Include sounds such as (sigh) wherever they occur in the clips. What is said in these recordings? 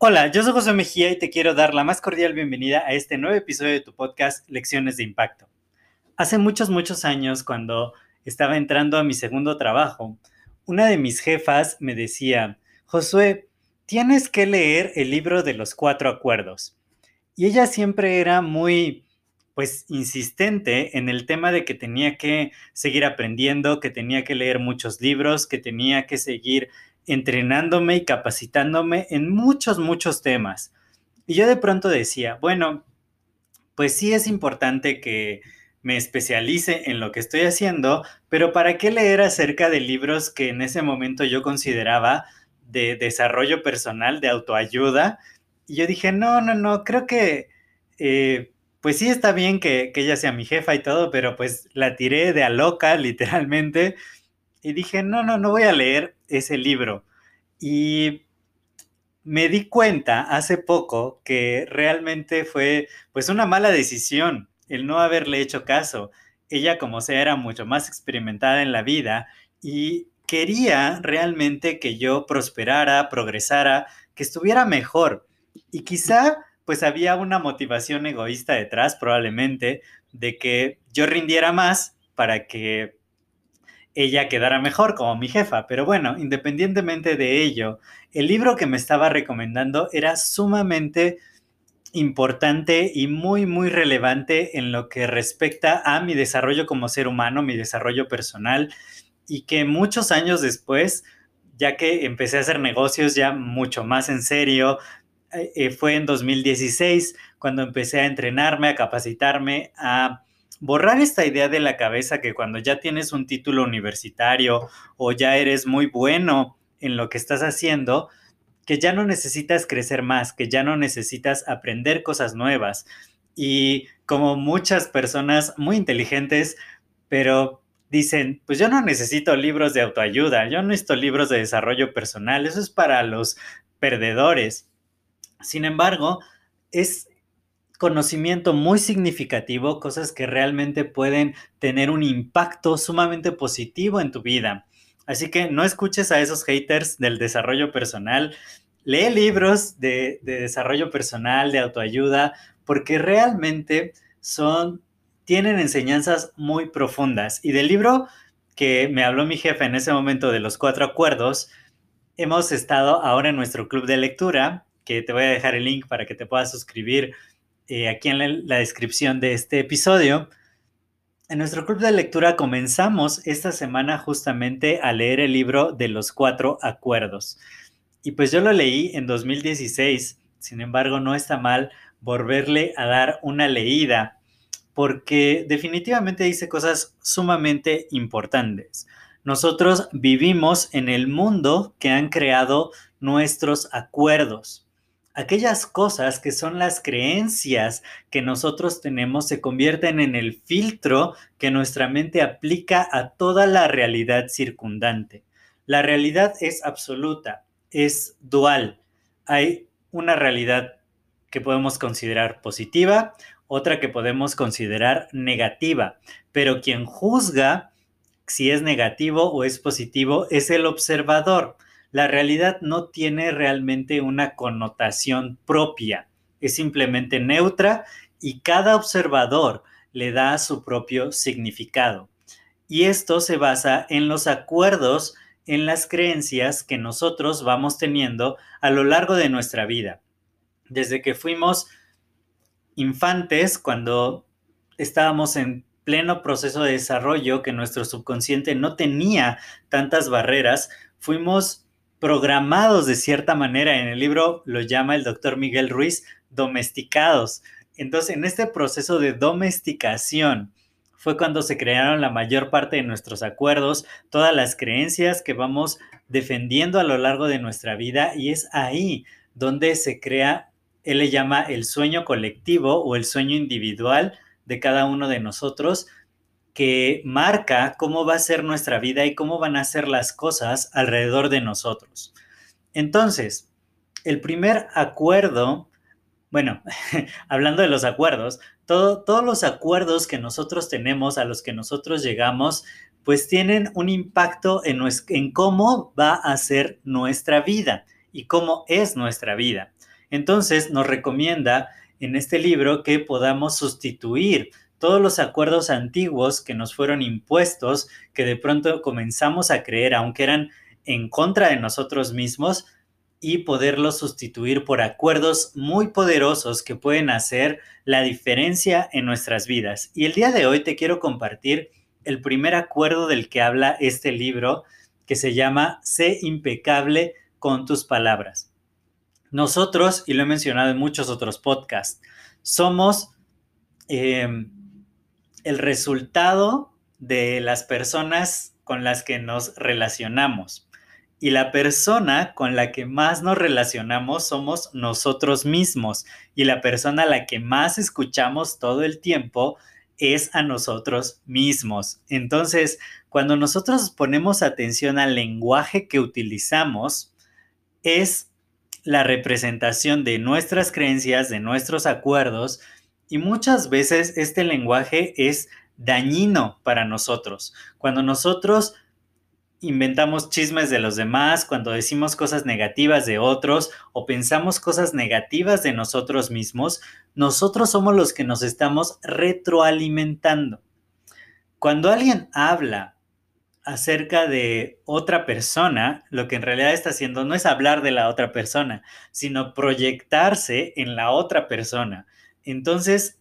Hola, yo soy José Mejía y te quiero dar la más cordial bienvenida a este nuevo episodio de tu podcast Lecciones de Impacto. Hace muchos, muchos años, cuando estaba entrando a mi segundo trabajo, una de mis jefas me decía, Josué, tienes que leer el libro de los cuatro acuerdos. Y ella siempre era muy, pues, insistente en el tema de que tenía que seguir aprendiendo, que tenía que leer muchos libros, que tenía que seguir entrenándome y capacitándome en muchos, muchos temas. Y yo de pronto decía, bueno, pues sí es importante que me especialice en lo que estoy haciendo, pero ¿para qué leer acerca de libros que en ese momento yo consideraba de desarrollo personal, de autoayuda? Y yo dije, no, no, no, creo que, eh, pues sí está bien que, que, ella sea mi jefa y todo, pero pues la tiré de a loca, literalmente, y dije, no, no, no voy a leer ese libro. Y me di cuenta hace poco que realmente fue pues una mala decisión el no haberle hecho caso. Ella como sea era mucho más experimentada en la vida y quería realmente que yo prosperara, progresara, que estuviera mejor. Y quizá pues había una motivación egoísta detrás probablemente de que yo rindiera más para que ella quedara mejor como mi jefa. Pero bueno, independientemente de ello, el libro que me estaba recomendando era sumamente importante y muy, muy relevante en lo que respecta a mi desarrollo como ser humano, mi desarrollo personal, y que muchos años después, ya que empecé a hacer negocios ya mucho más en serio, eh, eh, fue en 2016 cuando empecé a entrenarme, a capacitarme, a borrar esta idea de la cabeza que cuando ya tienes un título universitario o ya eres muy bueno en lo que estás haciendo, que ya no necesitas crecer más, que ya no necesitas aprender cosas nuevas. Y como muchas personas muy inteligentes, pero dicen, pues yo no necesito libros de autoayuda, yo no necesito libros de desarrollo personal, eso es para los perdedores. Sin embargo, es conocimiento muy significativo, cosas que realmente pueden tener un impacto sumamente positivo en tu vida. Así que no escuches a esos haters del desarrollo personal. Lee libros de, desarrollo personal, de autoayuda, porque realmente son, tienen enseñanzas muy profundas. Y del libro que me habló mi jefe en ese momento de los cuatro acuerdos, hemos estado ahora en nuestro club de lectura, que te voy a dejar el link para que te puedas suscribir eh, aquí en la, descripción de este episodio. En nuestro club de lectura comenzamos esta semana justamente a leer el libro de los cuatro acuerdos. Y pues yo lo leí en 2016, sin embargo no está mal volverle a dar una leída porque definitivamente dice cosas sumamente importantes. Nosotros vivimos en el mundo que han creado nuestros acuerdos aquellas cosas que son las creencias que nosotros tenemos se convierten en el filtro que nuestra mente aplica a toda la realidad circundante. La realidad es absoluta, es dual. Hay una realidad que podemos considerar positiva, otra que podemos considerar negativa, pero quien juzga si es negativo o es positivo es el observador la realidad no tiene realmente una connotación propia, es simplemente neutra y cada observador le da su propio significado. Y esto se basa en los acuerdos, en las creencias que nosotros vamos teniendo a lo largo de nuestra vida. Desde que fuimos infantes, cuando estábamos en pleno proceso de desarrollo, que nuestro subconsciente no tenía tantas barreras, fuimos programados de cierta manera. En el libro lo llama el doctor Miguel Ruiz domesticados. Entonces, en este proceso de domesticación, fue cuando se crearon la mayor parte de nuestros acuerdos, todas las creencias que vamos defendiendo a lo largo de nuestra vida y es ahí donde se crea, él le llama el sueño colectivo o el sueño individual de cada uno de nosotros, que marca cómo va a ser nuestra vida y cómo van a ser las cosas alrededor de nosotros. Entonces, el primer acuerdo, bueno, (laughs) hablando de los acuerdos, todos los acuerdos que nosotros tenemos, a los que nosotros llegamos, pues tienen un impacto en, en cómo va a ser nuestra vida y cómo es nuestra vida. Entonces nos recomienda en este libro que podamos sustituir todos los acuerdos antiguos que nos fueron impuestos, que de pronto comenzamos a creer, aunque eran en contra de nosotros mismos, y poderlos sustituir por acuerdos muy poderosos que pueden hacer la diferencia en nuestras vidas. Y el día de hoy te quiero compartir el primer acuerdo del que habla este libro, que se llama Sé impecable con tus palabras. Nosotros, y lo he mencionado en muchos otros podcasts, somos em, el resultado de las personas con las que nos relacionamos. Y la persona con la que más nos relacionamos somos nosotros mismos. Y la persona a la que más escuchamos todo el tiempo es a nosotros mismos. Entonces, cuando nosotros ponemos atención al lenguaje que utilizamos, es la representación de nuestras creencias, de nuestros acuerdos, y muchas veces este lenguaje es dañino para nosotros. Cuando nosotros inventamos chismes de los demás, cuando decimos cosas negativas de otros o pensamos cosas negativas de nosotros mismos, nosotros somos los que nos estamos retroalimentando. Cuando alguien habla acerca de otra persona, lo que en realidad está haciendo no es hablar de la otra persona, sino proyectarse en la otra persona. Entonces,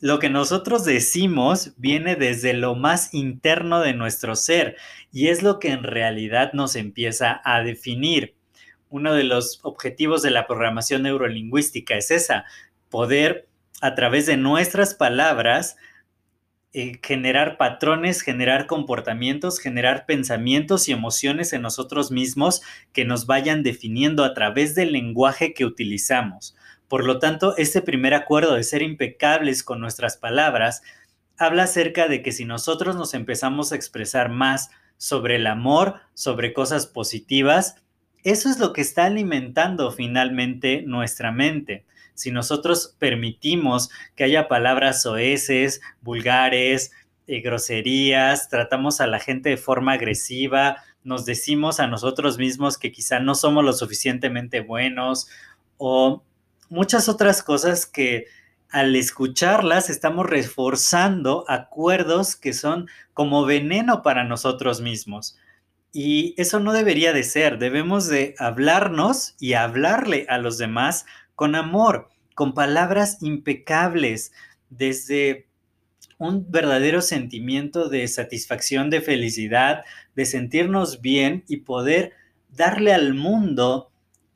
lo que nosotros decimos viene desde lo más interno de nuestro ser y es lo que en realidad nos empieza a definir. Uno de los objetivos de la programación neurolingüística es esa, poder a través de nuestras palabras eh, generar patrones, generar comportamientos, generar pensamientos y emociones en nosotros mismos que nos vayan definiendo a través del lenguaje que utilizamos. Por lo tanto, este primer acuerdo de ser impecables con nuestras palabras habla acerca de que si nosotros nos empezamos a expresar más sobre el amor, sobre cosas positivas, eso es lo que está alimentando finalmente nuestra mente. Si nosotros permitimos que haya palabras soeces, vulgares, eh, groserías, tratamos a la gente de forma agresiva, nos decimos a nosotros mismos que quizá no somos lo suficientemente buenos o muchas otras cosas que al escucharlas estamos reforzando acuerdos que son como veneno para nosotros mismos. Y eso no debería de ser, debemos de hablarnos y hablarle a los demás con amor, con palabras impecables, desde un verdadero sentimiento de satisfacción, de felicidad, de sentirnos bien y poder darle al mundo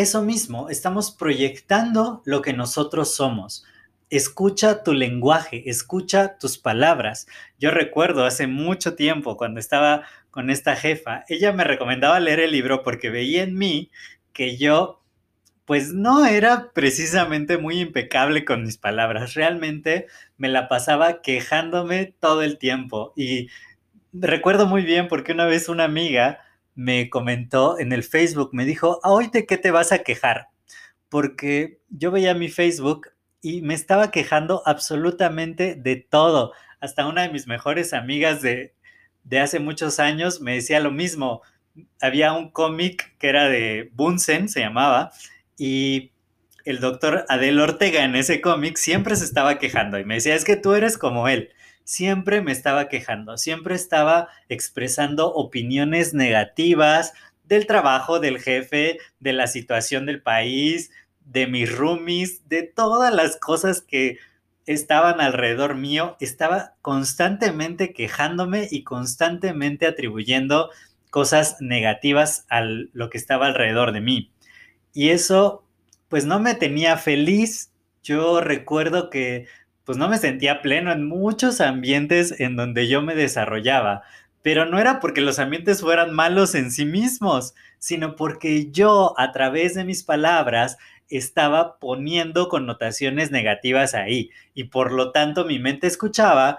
eso mismo, estamos proyectando lo que nosotros somos. Escucha tu lenguaje, escucha tus palabras. Yo recuerdo hace mucho tiempo cuando estaba con esta jefa, ella me recomendaba leer el libro porque veía en mí que yo pues no era precisamente muy impecable con mis palabras. Realmente me la pasaba quejándome todo el tiempo. Y recuerdo muy bien porque una vez una amiga me comentó en el Facebook, me dijo, ¿hoy de qué te vas a quejar? Porque yo veía mi Facebook y me estaba quejando absolutamente de todo. Hasta una de mis mejores amigas de, de hace muchos años me decía lo mismo. Había un cómic que era de Bunsen, se llamaba, y el doctor Adel Ortega en ese cómic siempre se estaba quejando y me decía, es que tú eres como él siempre me estaba quejando, siempre estaba expresando opiniones negativas del trabajo del jefe, de la situación del país, de mis roomies, de todas las cosas que estaban alrededor mío, estaba constantemente quejándome y constantemente atribuyendo cosas negativas a lo que estaba alrededor de mí. Y eso pues no me tenía feliz. Yo recuerdo que pues no me sentía pleno en muchos ambientes en donde yo me desarrollaba. Pero no era porque los ambientes fueran malos en sí mismos, sino porque yo a través de mis palabras estaba poniendo connotaciones negativas ahí y por lo tanto mi mente escuchaba,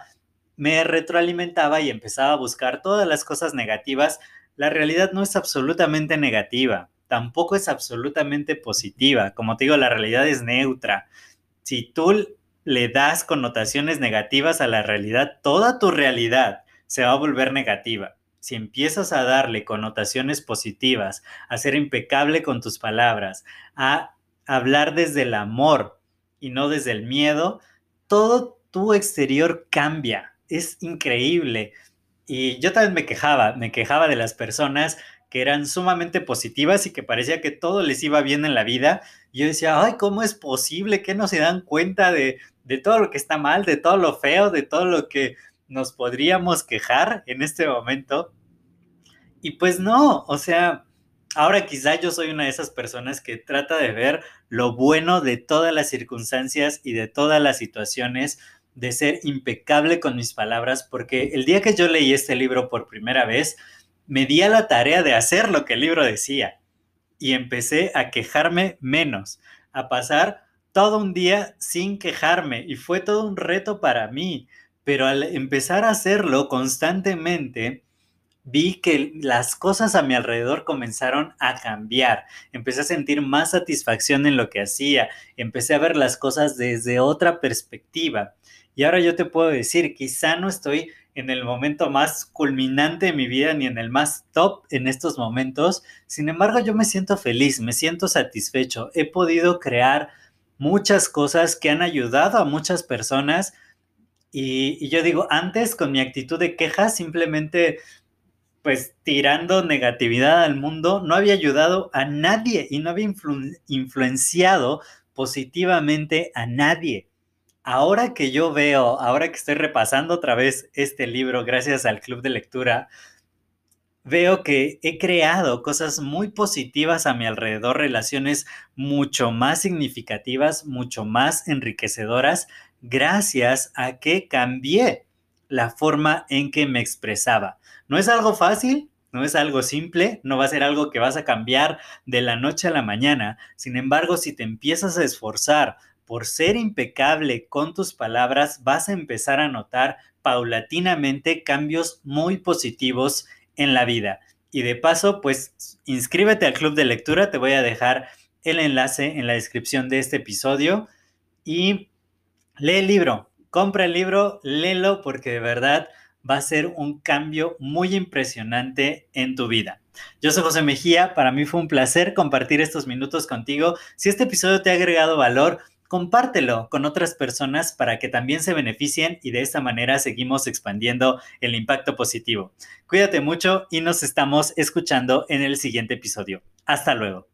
me retroalimentaba y empezaba a buscar todas las cosas negativas. La realidad no es absolutamente negativa, tampoco es absolutamente positiva. Como te digo, la realidad es neutra. Si tú le das connotaciones negativas a la realidad, toda tu realidad se va a volver negativa. Si empiezas a darle connotaciones positivas, a ser impecable con tus palabras, a hablar desde el amor y no desde el miedo, todo tu exterior cambia. Es increíble. Y yo también me quejaba, me quejaba de las personas que eran sumamente positivas y que parecía que todo les iba bien en la vida. Y yo decía, ay, ¿cómo es posible que no se dan cuenta de, de todo lo que está mal, de todo lo feo, de todo lo que nos podríamos quejar en este momento? Y pues no, o sea, ahora quizá yo soy una de esas personas que trata de ver lo bueno de todas las circunstancias y de todas las situaciones, de ser impecable con mis palabras, porque el día que yo leí este libro por primera vez, me di a la tarea de hacer lo que el libro decía y empecé a quejarme menos, a pasar todo un día sin quejarme y fue todo un reto para mí, pero al empezar a hacerlo constantemente, vi que las cosas a mi alrededor comenzaron a cambiar. Empecé a sentir más satisfacción en lo que hacía. Empecé a ver las cosas desde otra perspectiva. Y ahora yo te puedo decir, quizá no estoy en el momento más culminante de mi vida ni en el más top en estos momentos. Sin embargo, yo me siento feliz, me siento satisfecho. He podido crear muchas cosas que han ayudado a muchas personas. Y, yo digo, antes con mi actitud de queja simplemente pues tirando negatividad al mundo, no había ayudado a nadie y no había influenciado positivamente a nadie. Ahora que yo veo, ahora que estoy repasando otra vez este libro gracias al club de lectura, veo que he creado cosas muy positivas a mi alrededor, relaciones mucho más significativas, mucho más enriquecedoras, gracias a que cambié la forma en que me expresaba. No es algo fácil, no es algo simple, no va a ser algo que vas a cambiar de la noche a la mañana. Sin embargo, si te empiezas a esforzar por ser impecable con tus palabras, vas a empezar a notar paulatinamente cambios muy positivos en la vida. Y de paso, pues inscríbete al club de lectura, te voy a dejar el enlace en la descripción de este episodio y lee el libro, compra el libro, léelo porque de verdad va a ser un cambio muy impresionante en tu vida. Yo soy José Mejía, para mí fue un placer compartir estos minutos contigo. Si este episodio te ha agregado valor, compártelo con otras personas para que también se beneficien y de esta manera seguimos expandiendo el impacto positivo. Cuídate mucho y nos estamos escuchando en el siguiente episodio. Hasta luego.